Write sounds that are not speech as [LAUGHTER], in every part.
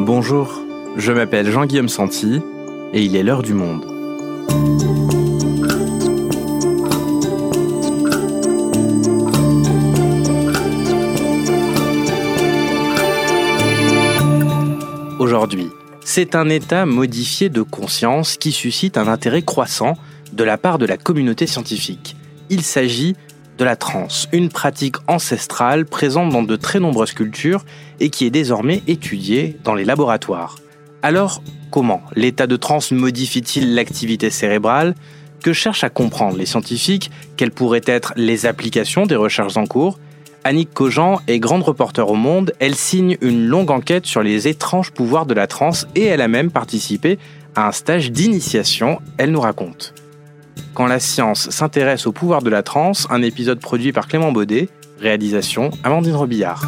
Bonjour, je m'appelle Jean-Guillaume Santi et il est l'heure du monde. Aujourd'hui, c'est un état modifié de conscience qui suscite un intérêt croissant de la part de la communauté scientifique. Il s'agit de la transe, une pratique ancestrale présente dans de très nombreuses cultures et qui est désormais étudiée dans les laboratoires. Alors, comment l'état de transe modifie-t-il l'activité cérébrale? Que cherchent à comprendre les scientifiques? Quelles pourraient être les applications des recherches en cours? Annick Cogent est grande reporter au Monde. Elle signe une longue enquête sur les étranges pouvoirs de la transe et elle a même participé à un stage d'initiation. Elle nous raconte. Quand la science s'intéresse au pouvoir de la transe, un épisode produit par Clément Baudet, réalisation Amandine Robillard.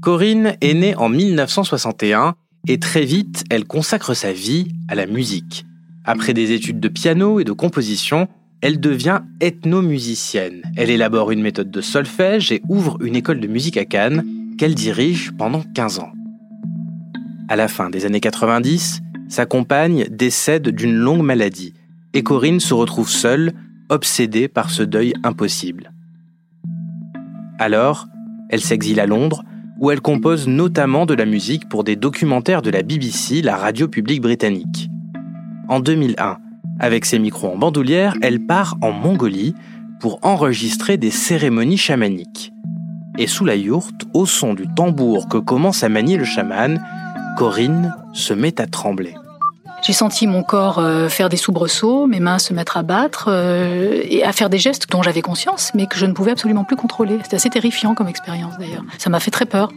Corinne est née en 1961 et très vite, elle consacre sa vie à la musique. Après des études de piano et de composition, elle devient ethnomusicienne. Elle élabore une méthode de solfège et ouvre une école de musique à Cannes qu'elle dirige pendant 15 ans. À la fin des années 90, sa compagne décède d'une longue maladie et Corinne se retrouve seule, obsédée par ce deuil impossible. Alors, elle s'exile à Londres, où elle compose notamment de la musique pour des documentaires de la BBC, la radio publique britannique. En 2001, avec ses micros en bandoulière, elle part en Mongolie pour enregistrer des cérémonies chamaniques. Et sous la yourte, au son du tambour que commence à manier le chaman, Corinne se met à trembler. J'ai senti mon corps euh, faire des soubresauts, mes mains se mettre à battre euh, et à faire des gestes dont j'avais conscience, mais que je ne pouvais absolument plus contrôler. C'était assez terrifiant comme expérience d'ailleurs. Ça m'a fait très peur.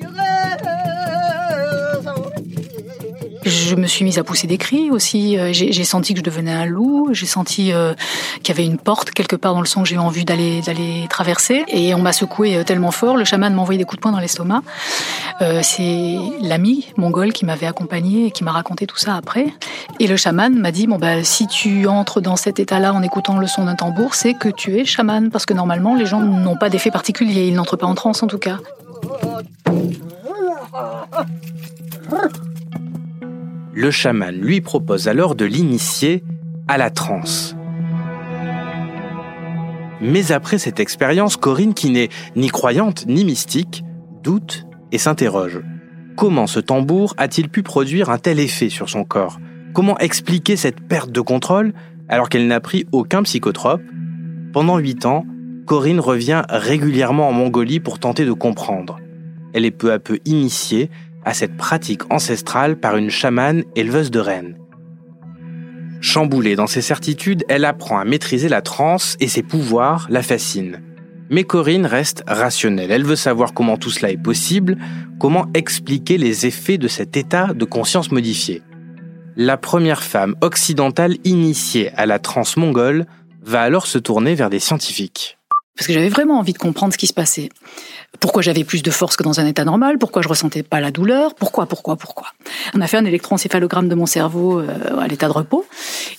Je me suis mise à pousser des cris aussi. Euh, j'ai senti que je devenais un loup. J'ai senti euh, qu'il y avait une porte quelque part dans le son que j'ai eu envie d'aller traverser. Et on m'a secoué euh, tellement fort. Le chaman m'a envoyé des coups de poing dans l'estomac. C'est l'ami mongol qui m'avait accompagné et qui m'a raconté tout ça après. Et le chaman m'a dit bon bah si tu entres dans cet état-là en écoutant le son d'un tambour, c'est que tu es chaman parce que normalement les gens n'ont pas d'effet particulier. Ils n'entrent pas en transe en tout cas. Le chaman lui propose alors de l'initier à la transe. Mais après cette expérience, Corinne, qui n'est ni croyante ni mystique, doute et s'interroge. Comment ce tambour a-t-il pu produire un tel effet sur son corps? Comment expliquer cette perte de contrôle alors qu'elle n'a pris aucun psychotrope? Pendant huit ans, Corinne revient régulièrement en Mongolie pour tenter de comprendre. Elle est peu à peu initiée à cette pratique ancestrale par une chamane éleveuse de rennes. Chamboulée dans ses certitudes, elle apprend à maîtriser la transe et ses pouvoirs la fascinent. Mais Corinne reste rationnelle. Elle veut savoir comment tout cela est possible, comment expliquer les effets de cet état de conscience modifié. La première femme occidentale initiée à la transe mongole va alors se tourner vers des scientifiques. Parce que j'avais vraiment envie de comprendre ce qui se passait. Pourquoi j'avais plus de force que dans un état normal? Pourquoi je ressentais pas la douleur? Pourquoi Pourquoi Pourquoi? On a fait un électroencéphalogramme de mon cerveau euh, à l'état de repos,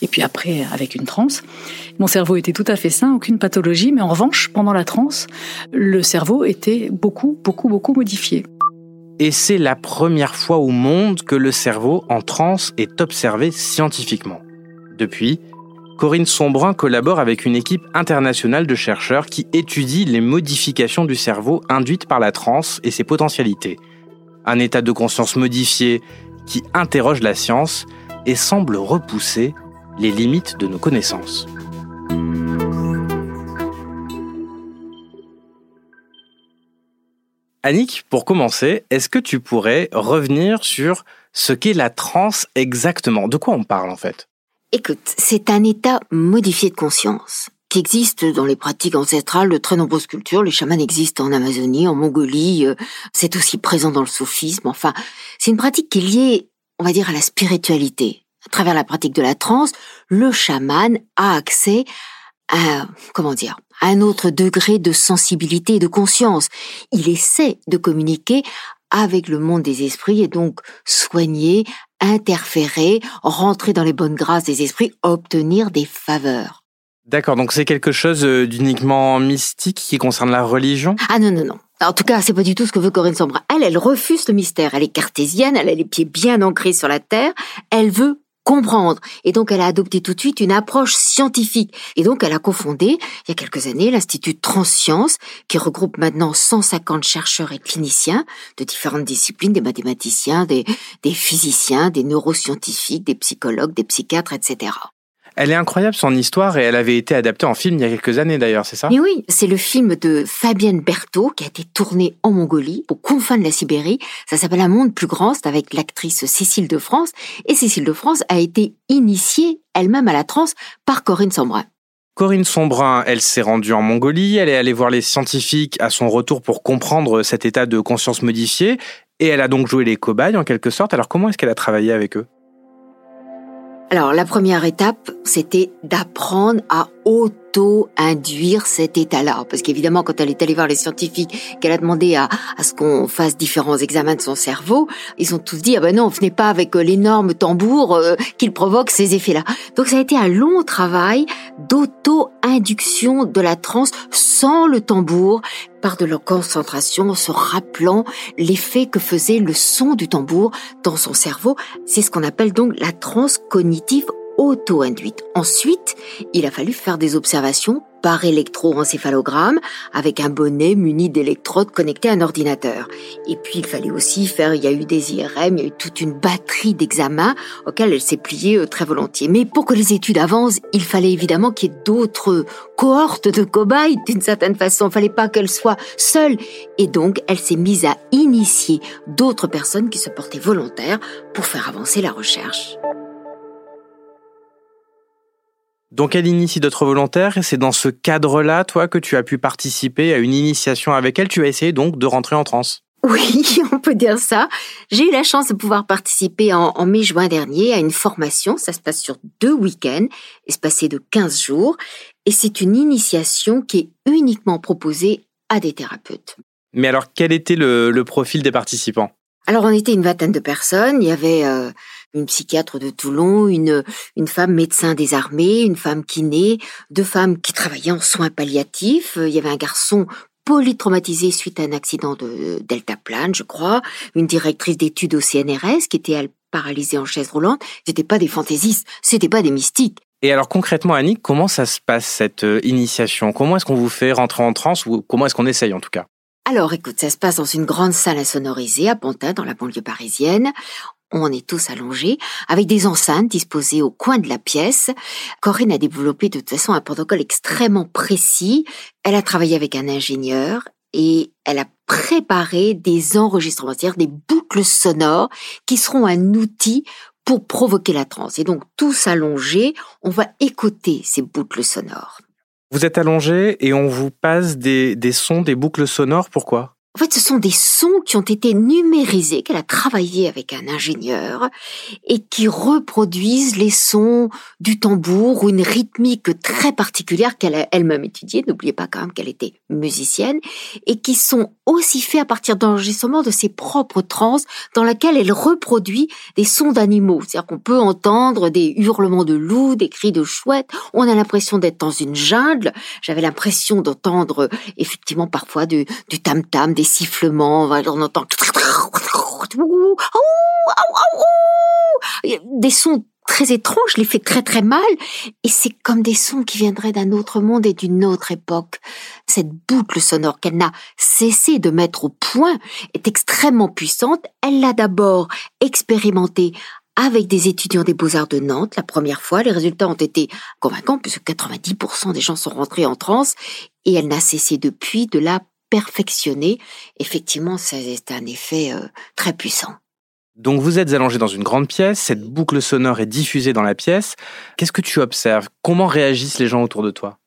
et puis après avec une transe. Mon cerveau était tout à fait sain, aucune pathologie, mais en revanche, pendant la transe, le cerveau était beaucoup, beaucoup, beaucoup modifié. Et c'est la première fois au monde que le cerveau en transe est observé scientifiquement. Depuis, Corinne Sombrin collabore avec une équipe internationale de chercheurs qui étudie les modifications du cerveau induites par la transe et ses potentialités. Un état de conscience modifié qui interroge la science et semble repousser les limites de nos connaissances. Annick, pour commencer, est-ce que tu pourrais revenir sur ce qu'est la transe exactement? De quoi on parle en fait? Écoute, c'est un état modifié de conscience qui existe dans les pratiques ancestrales de très nombreuses cultures. Les chamans existent en Amazonie, en Mongolie, euh, c'est aussi présent dans le soufisme. Enfin, c'est une pratique qui est liée, on va dire, à la spiritualité. À travers la pratique de la transe, le chaman a accès à, comment dire, à un autre degré de sensibilité et de conscience. Il essaie de communiquer avec le monde des esprits et donc soigner, interférer, rentrer dans les bonnes grâces des esprits, obtenir des faveurs. D'accord, donc c'est quelque chose euh, d'uniquement mystique qui concerne la religion? Ah non, non, non. En tout cas, c'est pas du tout ce que veut Corinne Sombra. Elle, elle refuse le mystère. Elle est cartésienne, elle a les pieds bien ancrés sur la terre. Elle veut comprendre. Et donc, elle a adopté tout de suite une approche scientifique. Et donc, elle a cofondé, il y a quelques années, l'Institut Transsciences, qui regroupe maintenant 150 chercheurs et cliniciens de différentes disciplines, des mathématiciens, des, des physiciens, des neuroscientifiques, des psychologues, des psychiatres, etc. Elle est incroyable son histoire et elle avait été adaptée en film il y a quelques années d'ailleurs, c'est ça? Mais oui, c'est le film de Fabienne Berthaud qui a été tourné en Mongolie, aux confins de la Sibérie. Ça s'appelle Un monde plus grand, c'est avec l'actrice Cécile de France. Et Cécile de France a été initiée elle-même à la transe par Corinne Sombrin. Corinne Sombrin, elle s'est rendue en Mongolie, elle est allée voir les scientifiques à son retour pour comprendre cet état de conscience modifié, et elle a donc joué les cobayes en quelque sorte. Alors comment est-ce qu'elle a travaillé avec eux? Alors la première étape, c'était d'apprendre à auto-induire cet état-là. Parce qu'évidemment, quand elle est allée voir les scientifiques, qu'elle a demandé à, à ce qu'on fasse différents examens de son cerveau, ils ont tous dit, ah ben non, venez pas avec euh, l'énorme tambour euh, qu'il provoque ces effets-là. Donc ça a été un long travail d'auto-induction de la transe sans le tambour, par de leur concentration en se rappelant l'effet que faisait le son du tambour dans son cerveau. C'est ce qu'on appelle donc la transe cognitive auto-induite. Ensuite, il a fallu faire des observations par électroencéphalogramme avec un bonnet muni d'électrodes connectées à un ordinateur. Et puis il fallait aussi faire, il y a eu des IRM, il y a eu toute une batterie d'examens auxquels elle s'est pliée euh, très volontiers. Mais pour que les études avancent, il fallait évidemment qu'il y ait d'autres cohortes de cobayes d'une certaine façon. Il fallait pas qu'elle soit seule. Et donc elle s'est mise à initier d'autres personnes qui se portaient volontaires pour faire avancer la recherche. Donc elle initie d'autres volontaires et c'est dans ce cadre-là, toi, que tu as pu participer à une initiation avec elle. Tu as essayé donc de rentrer en transe. Oui, [LAUGHS] on peut dire ça. J'ai eu la chance de pouvoir participer en, mai-juin dernier à une formation. Ça se passe sur deux week-ends, espacés de 15 jours. Et c'est une initiation qui est uniquement proposée à des thérapeutes. Mais alors, quel était le, profil des participants? Alors, on était une vingtaine de personnes. Il y avait euh, une psychiatre de Toulon, une, une femme médecin des armées, une femme kiné, deux femmes qui travaillaient en soins palliatifs. Il y avait un garçon polytraumatisé suite à un accident de deltaplane, je crois, une directrice d'études au CNRS qui était elle, paralysée en chaise roulante. C'était pas des fantaisistes, c'était pas des mystiques. Et alors concrètement, Annick, comment ça se passe cette euh, initiation? Comment est-ce qu'on vous fait rentrer en transe ou comment est-ce qu'on essaye en tout cas? Alors écoute, ça se passe dans une grande salle insonorisée à Pantin, dans la banlieue parisienne on est tous allongés, avec des enceintes disposées au coin de la pièce. Corinne a développé de toute façon un protocole extrêmement précis. Elle a travaillé avec un ingénieur et elle a préparé des enregistrements, c'est-à-dire des boucles sonores qui seront un outil pour provoquer la transe. Et donc, tous allongés, on va écouter ces boucles sonores. Vous êtes allongés et on vous passe des, des sons, des boucles sonores, pourquoi? En fait, ce sont des sons qui ont été numérisés, qu'elle a travaillé avec un ingénieur et qui reproduisent les sons du tambour ou une rythmique très particulière qu'elle a elle-même étudiée. N'oubliez pas quand même qu'elle était musicienne et qui sont aussi faits à partir d'enregistrements de ses propres trans dans laquelle elle reproduit des sons d'animaux. C'est-à-dire qu'on peut entendre des hurlements de loups, des cris de chouettes. On a l'impression d'être dans une jungle. J'avais l'impression d'entendre effectivement parfois du tam-tam, sifflements, on entend des sons très étranges, les fais très très mal, et c'est comme des sons qui viendraient d'un autre monde et d'une autre époque. Cette boucle sonore qu'elle n'a cessé de mettre au point est extrêmement puissante. Elle l'a d'abord expérimentée avec des étudiants des Beaux-Arts de Nantes la première fois. Les résultats ont été convaincants puisque 90% des gens sont rentrés en transe et elle n'a cessé depuis de la perfectionner, effectivement, c'est un effet euh, très puissant. Donc vous êtes allongé dans une grande pièce, cette boucle sonore est diffusée dans la pièce. Qu'est-ce que tu observes? Comment réagissent les gens autour de toi?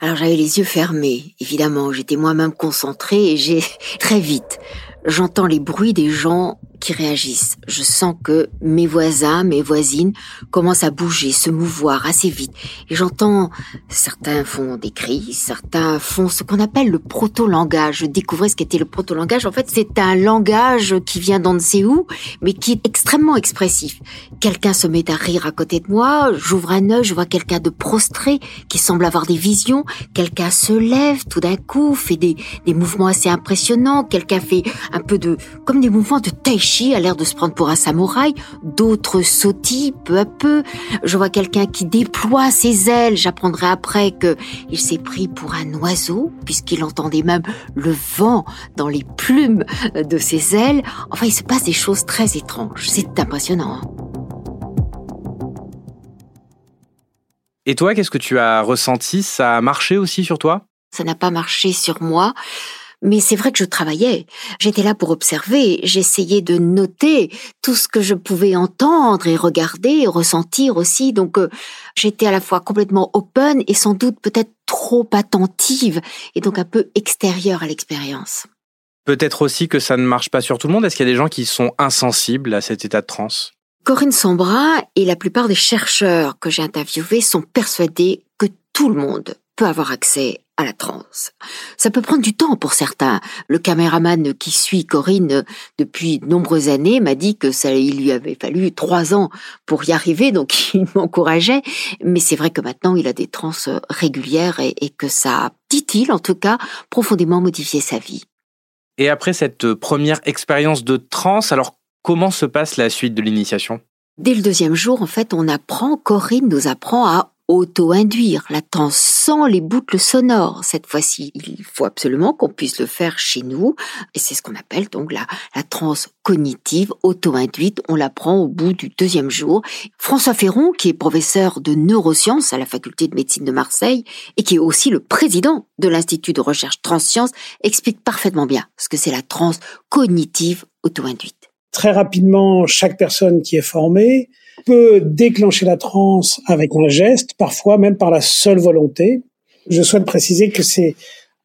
Alors j'avais les yeux fermés, évidemment, j'étais moi-même concentrée et j'ai [LAUGHS] très vite, j'entends les bruits des gens qui réagissent. Je sens que mes voisins, mes voisines commencent à bouger, se mouvoir assez vite. Et j'entends, certains font des cris, certains font ce qu'on appelle le proto-langage. Je découvrais ce qu'était le proto-langage. En fait, c'est un langage qui vient d'on ne sait où, mais qui est extrêmement expressif. Quelqu'un se met à rire à côté de moi, j'ouvre un œil, je vois quelqu'un de prostré qui semble avoir des visions, quelqu'un se lève tout d'un coup, fait des, des mouvements assez impressionnants, quelqu'un fait un peu de, comme des mouvements de tai chi, a l'air de se prendre pour un samouraï, d'autres sautillent peu à peu. Je vois quelqu'un qui déploie ses ailes, j'apprendrai après que il s'est pris pour un oiseau, puisqu'il entendait même le vent dans les plumes de ses ailes. Enfin, il se passe des choses très étranges. C'est impressionnant. Hein. Et toi, qu'est-ce que tu as ressenti? Ça a marché aussi sur toi? Ça n'a pas marché sur moi. Mais c'est vrai que je travaillais. J'étais là pour observer. J'essayais de noter tout ce que je pouvais entendre et regarder et ressentir aussi. Donc, euh, j'étais à la fois complètement open et sans doute peut-être trop attentive et donc un peu extérieure à l'expérience. Peut-être aussi que ça ne marche pas sur tout le monde. Est-ce qu'il y a des gens qui sont insensibles à cet état de transe? Corinne Sombra et la plupart des chercheurs que j'ai interviewés sont persuadés que tout le monde peut avoir accès à la transe. Ça peut prendre du temps pour certains. Le caméraman qui suit Corinne depuis de nombreuses années m'a dit que ça, il lui avait fallu trois ans pour y arriver, donc [LAUGHS] il m'encourageait. Mais c'est vrai que maintenant il a des trans régulières et, et que ça dit-il en tout cas, profondément modifié sa vie. Et après cette première expérience de transe, alors Comment se passe la suite de l'initiation? Dès le deuxième jour, en fait, on apprend, Corinne nous apprend à auto-induire la transe sans les boucles sonores. Cette fois-ci, il faut absolument qu'on puisse le faire chez nous. Et c'est ce qu'on appelle donc la, la transe cognitive auto-induite. On l'apprend au bout du deuxième jour. François Ferron, qui est professeur de neurosciences à la faculté de médecine de Marseille et qui est aussi le président de l'Institut de recherche transsciences, explique parfaitement bien ce que c'est la transe cognitive auto-induite. Très rapidement, chaque personne qui est formée peut déclencher la transe avec un geste, parfois même par la seule volonté. Je souhaite préciser que c'est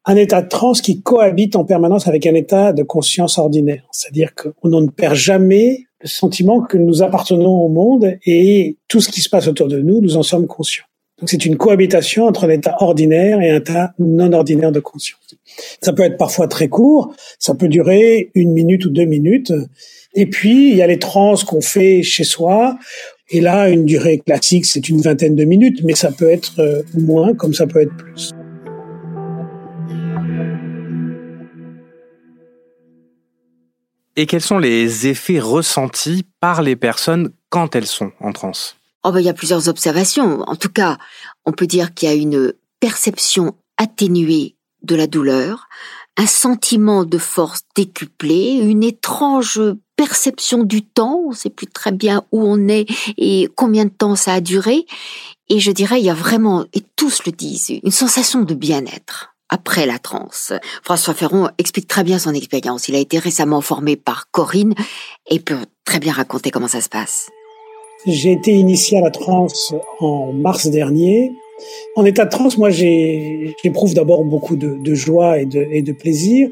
un état de transe qui cohabite en permanence avec un état de conscience ordinaire. C'est-à-dire qu'on ne perd jamais le sentiment que nous appartenons au monde et tout ce qui se passe autour de nous, nous en sommes conscients. Donc c'est une cohabitation entre un état ordinaire et un état non ordinaire de conscience. Ça peut être parfois très court, ça peut durer une minute ou deux minutes, et puis, il y a les trans qu'on fait chez soi. Et là, une durée classique, c'est une vingtaine de minutes, mais ça peut être euh, moins comme ça peut être plus. Et quels sont les effets ressentis par les personnes quand elles sont en transe? Oh ben, Il y a plusieurs observations. En tout cas, on peut dire qu'il y a une perception atténuée de la douleur, un sentiment de force décuplé, une étrange perception du temps, on sait plus très bien où on est et combien de temps ça a duré. Et je dirais, il y a vraiment, et tous le disent, une sensation de bien-être après la transe. François Ferron explique très bien son expérience. Il a été récemment formé par Corinne et peut très bien raconter comment ça se passe. J'ai été initié à la transe en mars dernier. En état de transe, moi, j'éprouve d'abord beaucoup de, joie et de, et de plaisir,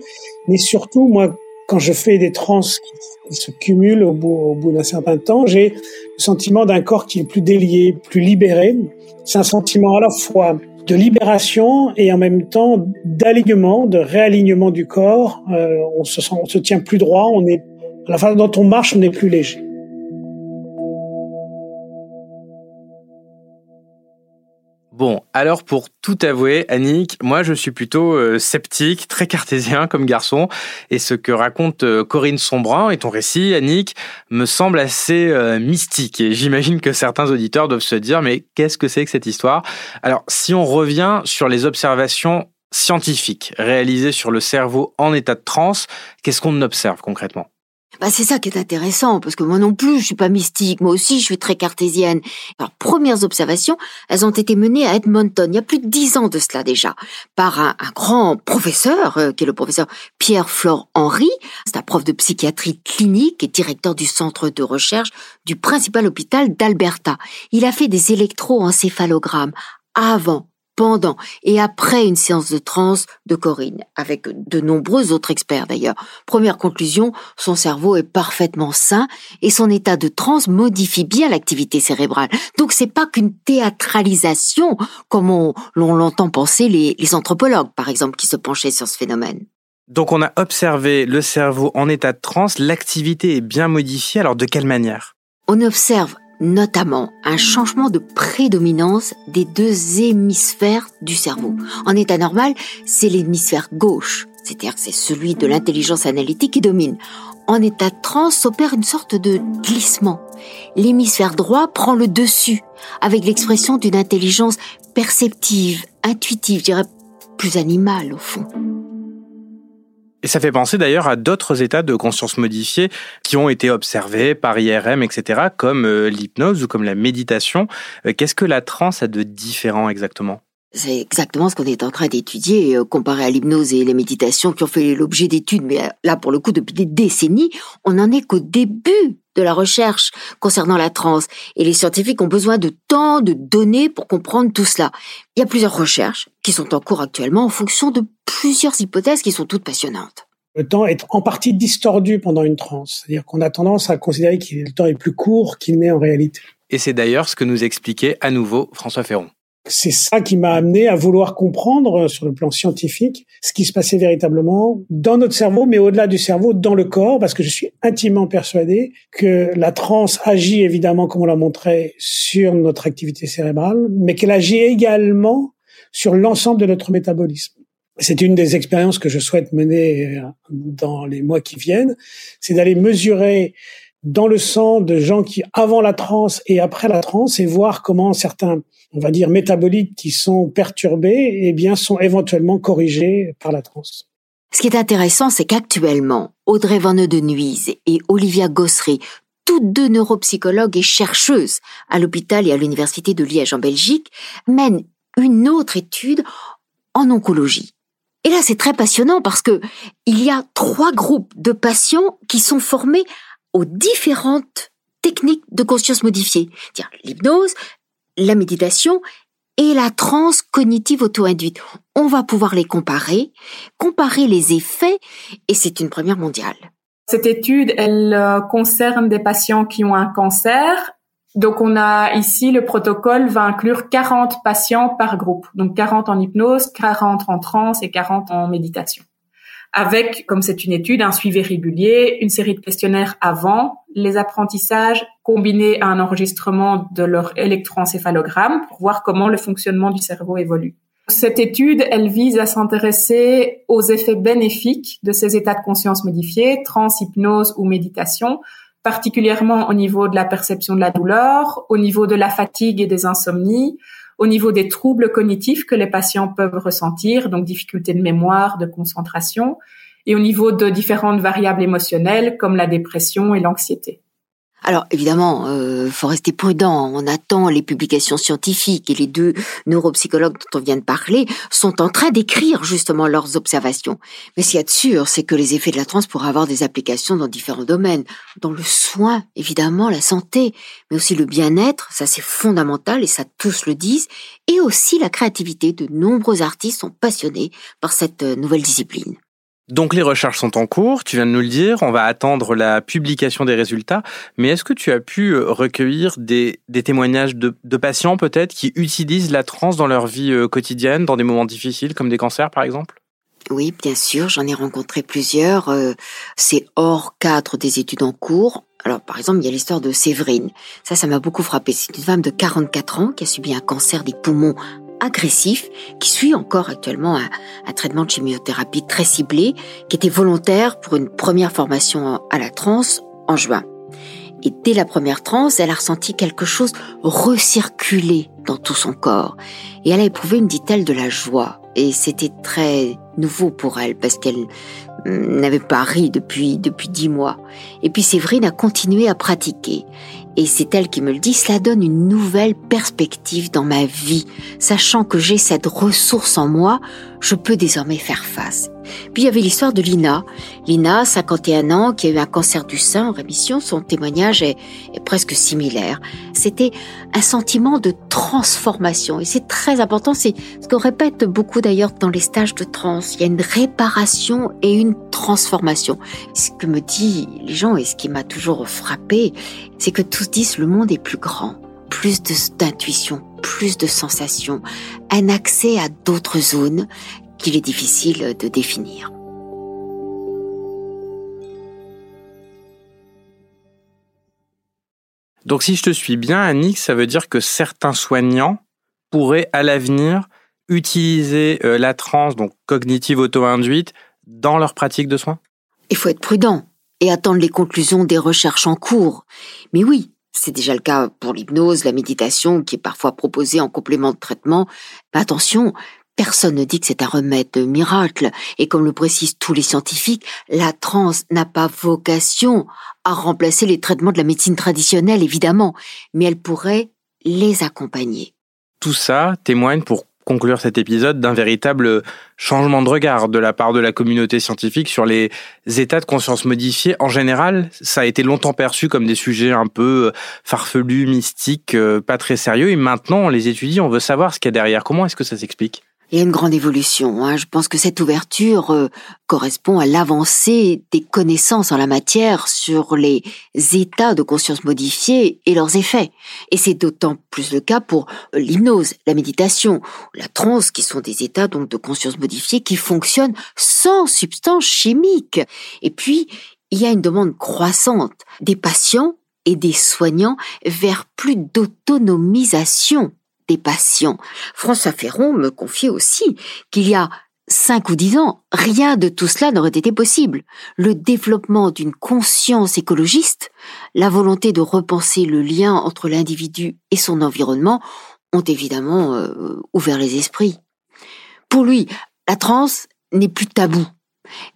mais surtout, moi, quand je fais des trans qui, se cumulent au bout, au bout d'un certain temps, j'ai le sentiment d'un corps qui est plus délié, plus libéré. C'est un sentiment à la fois de libération et en même temps d'alignement, de réalignement du corps. Euh, on se sent, on se tient plus droit. On est la façon dont on marche, on est plus léger. Bon, alors pour tout avouer, Annick, moi je suis plutôt euh, sceptique, très cartésien comme garçon, et ce que raconte euh, Corinne Sombrin et ton récit, Annick, me semble assez euh, mystique. Et j'imagine que certains auditeurs doivent se dire, mais qu'est-ce que c'est que cette histoire? Alors, si on revient sur les observations scientifiques réalisées sur le cerveau en état de transe, qu'est-ce qu'on observe concrètement? Bah, c'est ça qui est intéressant, parce que moi non plus, je suis pas mystique, moi aussi, je suis très cartésienne. Alors, premières observations, elles ont été menées à Edmonton, il y a plus de dix ans de cela déjà, par un, grand professeur, euh, qui est le professeur Pierre-Flore Henry. C'est un prof de psychiatrie clinique et directeur du centre de recherche du principal hôpital d'Alberta. Il a fait des électroencéphalogrammes avant pendant et après une séance de transe de Corinne, avec de nombreux autres experts d'ailleurs. Première conclusion, son cerveau est parfaitement sain et son état de transe modifie bien l'activité cérébrale. Donc c'est pas qu'une théâtralisation, comme on, l'entend penser les, les anthropologues, par exemple, qui se penchaient sur ce phénomène. Donc on a observé le cerveau en état de transe, l'activité est bien modifiée, alors de quelle manière? On observe notamment un changement de prédominance des deux hémisphères du cerveau. En état normal, c'est l'hémisphère gauche, c'est-à-dire c'est celui de l'intelligence analytique qui domine. En état de transe s'opère une sorte de glissement. L'hémisphère droit prend le dessus, avec l'expression d'une intelligence perceptive, intuitive, je dirais plus animale au fond. Et ça fait penser d'ailleurs à d'autres états de conscience modifiés qui ont été observés par IRM, etc., comme euh, l'hypnose ou comme la méditation. Euh, qu'est-ce que la transe a de différent exactement? C'est exactement ce qu'on est en train d'étudier, euh, comparé à l'hypnose et les méditations qui ont fait l'objet d'études, mais là, pour le coup, depuis des décennies, on n'en est qu'au début de la recherche concernant la transe. Et les scientifiques ont besoin de temps, de données pour comprendre tout cela. Il y a plusieurs recherches qui sont en cours actuellement en fonction de plusieurs hypothèses qui sont toutes passionnantes. Le temps est en partie distordu pendant une transe. C'est-à-dire qu'on a tendance à considérer que le temps est plus court qu'il n'est en réalité. Et c'est d'ailleurs ce que nous expliquait à nouveau François Ferron c'est ça qui m'a amené à vouloir comprendre euh, sur le plan scientifique ce qui se passait véritablement dans notre cerveau, mais au-delà du cerveau, dans le corps, parce que je suis intimement persuadé que la transe agit évidemment, comme on l'a montré, sur notre activité cérébrale, mais qu'elle agit également sur l'ensemble de notre métabolisme. C'est une des expériences que je souhaite mener euh, dans les mois qui viennent, c'est d'aller mesurer dans le sang de gens qui, avant la transe et après la transe, et voir comment certains, on va dire, métabolites qui sont perturbés, eh bien, sont éventuellement corrigés par la transe. Ce qui est intéressant, c'est qu'actuellement, Audrey Van de Nuise et Olivia Gossery, toutes deux neuropsychologues et chercheuses à l'hôpital et à l'université de Liège en Belgique, mènent une autre étude en oncologie. Et là, c'est très passionnant parce que il y a trois groupes de patients qui sont formés aux différentes techniques de conscience modifiée, l'hypnose, la méditation et la transe cognitive auto-induite. On va pouvoir les comparer, comparer les effets, et c'est une première mondiale. Cette étude, elle euh, concerne des patients qui ont un cancer. Donc on a ici le protocole va inclure 40 patients par groupe. Donc 40 en hypnose, 40 en transe et 40 en méditation avec, comme c'est une étude, un suivi régulier, une série de questionnaires avant les apprentissages, combinés à un enregistrement de leur électroencéphalogramme pour voir comment le fonctionnement du cerveau évolue. Cette étude, elle vise à s'intéresser aux effets bénéfiques de ces états de conscience modifiés, trans, hypnose ou méditation, particulièrement au niveau de la perception de la douleur, au niveau de la fatigue et des insomnies, au niveau des troubles cognitifs que les patients peuvent ressentir, donc difficultés de mémoire, de concentration, et au niveau de différentes variables émotionnelles comme la dépression et l'anxiété. Alors évidemment, euh, faut rester prudent. On attend les publications scientifiques et les deux neuropsychologues dont on vient de parler sont en train d'écrire justement leurs observations. Mais ce qu'il y a de sûr, c'est que les effets de la transe pourraient avoir des applications dans différents domaines, dans le soin, évidemment, la santé, mais aussi le bien-être, ça c'est fondamental et ça tous le disent, et aussi la créativité. De nombreux artistes sont passionnés par cette euh, nouvelle discipline. Donc les recherches sont en cours, tu viens de nous le dire, on va attendre la publication des résultats, mais est-ce que tu as pu euh, recueillir des, témoignages de, patients peut-être qui utilisent la transe dans leur vie euh, quotidienne, dans des moments difficiles comme des cancers par exemple? Oui, bien sûr, j'en ai rencontré plusieurs. Euh, c'est hors cadre des études en cours. Alors, par exemple, il y a l'histoire de Séverine. Ça, ça m'a beaucoup frappé. C'est une femme de 44 ans qui a subi un cancer des poumons agressif qui suit encore actuellement un, traitement de chimiothérapie très ciblé, qui était volontaire pour une première formation à la transe en juin. Et dès la première transe, elle a ressenti quelque chose recirculer dans tout son corps. Et elle a éprouvé, me dit-elle, de la joie. Et c'était très nouveau pour elle parce qu'elle n'avait pas ri depuis, depuis dix mois. Et puis Séverine a continué à pratiquer. Et c'est elle qui me le dit, cela donne une nouvelle perspective dans ma vie. Sachant que j'ai cette ressource en moi, je peux désormais faire face. Puis il y avait l'histoire de Lina. Lina, 51 ans, qui a eu un cancer du sein en rémission. Son témoignage est, presque similaire. C'était un sentiment de transformation. Et c'est très important. C'est ce qu'on répète beaucoup d'ailleurs dans les stages de trans. Il y a une réparation et une transformation. Ce que me disent les gens et ce qui m'a toujours frappé, c'est que tous disent le monde est plus grand plus d'intuition, plus de sensations, un accès à d'autres zones qu'il est difficile de définir. Donc si je te suis bien, Annick, ça veut dire que certains soignants pourraient à l'avenir utiliser euh, la transe, donc cognitive auto-induite, dans leur pratique de soins? Il faut être prudent et attendre les conclusions des recherches en cours. Mais oui, c'est déjà le cas pour l'hypnose, la méditation, qui est parfois proposée en complément de traitement. Mais attention, Personne ne dit que c'est un remède miracle, et comme le précisent tous les scientifiques, la transe n'a pas vocation à remplacer les traitements de la médecine traditionnelle, évidemment, mais elle pourrait les accompagner. Tout ça témoigne pour conclure cet épisode d'un véritable changement de regard de la part de la communauté scientifique sur les états de conscience modifiés. En général, ça a été longtemps perçu comme des sujets un peu farfelus, mystiques, euh, pas très sérieux, et maintenant on les étudie, on veut savoir ce qu'il y a derrière. Comment est-ce que ça s'explique? Il y a une grande évolution. Hein. Je pense que cette ouverture euh, correspond à l'avancée des connaissances en la matière sur les états de conscience modifiés et leurs effets. Et c'est d'autant plus le cas pour l'hypnose, la méditation, la transe, qui sont des états donc de conscience modifiée qui fonctionnent sans substance chimique. Et puis, il y a une demande croissante des patients et des soignants vers plus d'autonomisation des patients. François Ferron me confiait aussi qu'il y a cinq ou dix ans, rien de tout cela n'aurait été possible. Le développement d'une conscience écologiste, la volonté de repenser le lien entre l'individu et son environnement ont évidemment euh, ouvert les esprits. Pour lui, la transe n'est plus tabou.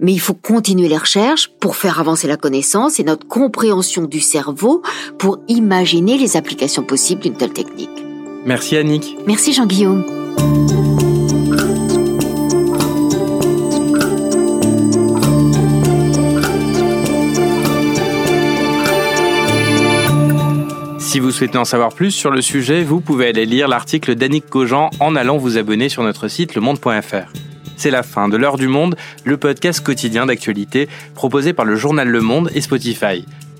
Mais il faut continuer les recherches pour faire avancer la connaissance et notre compréhension du cerveau pour imaginer les applications possibles d'une telle technique. Merci Annick. Merci Jean-Guillaume. Si vous souhaitez en savoir plus sur le sujet, vous pouvez aller lire l'article d'Annick Cogent en allant vous abonner sur notre site lemonde.fr. C'est la fin de l'heure du monde, le podcast quotidien d'actualité proposé par le journal Le Monde et Spotify.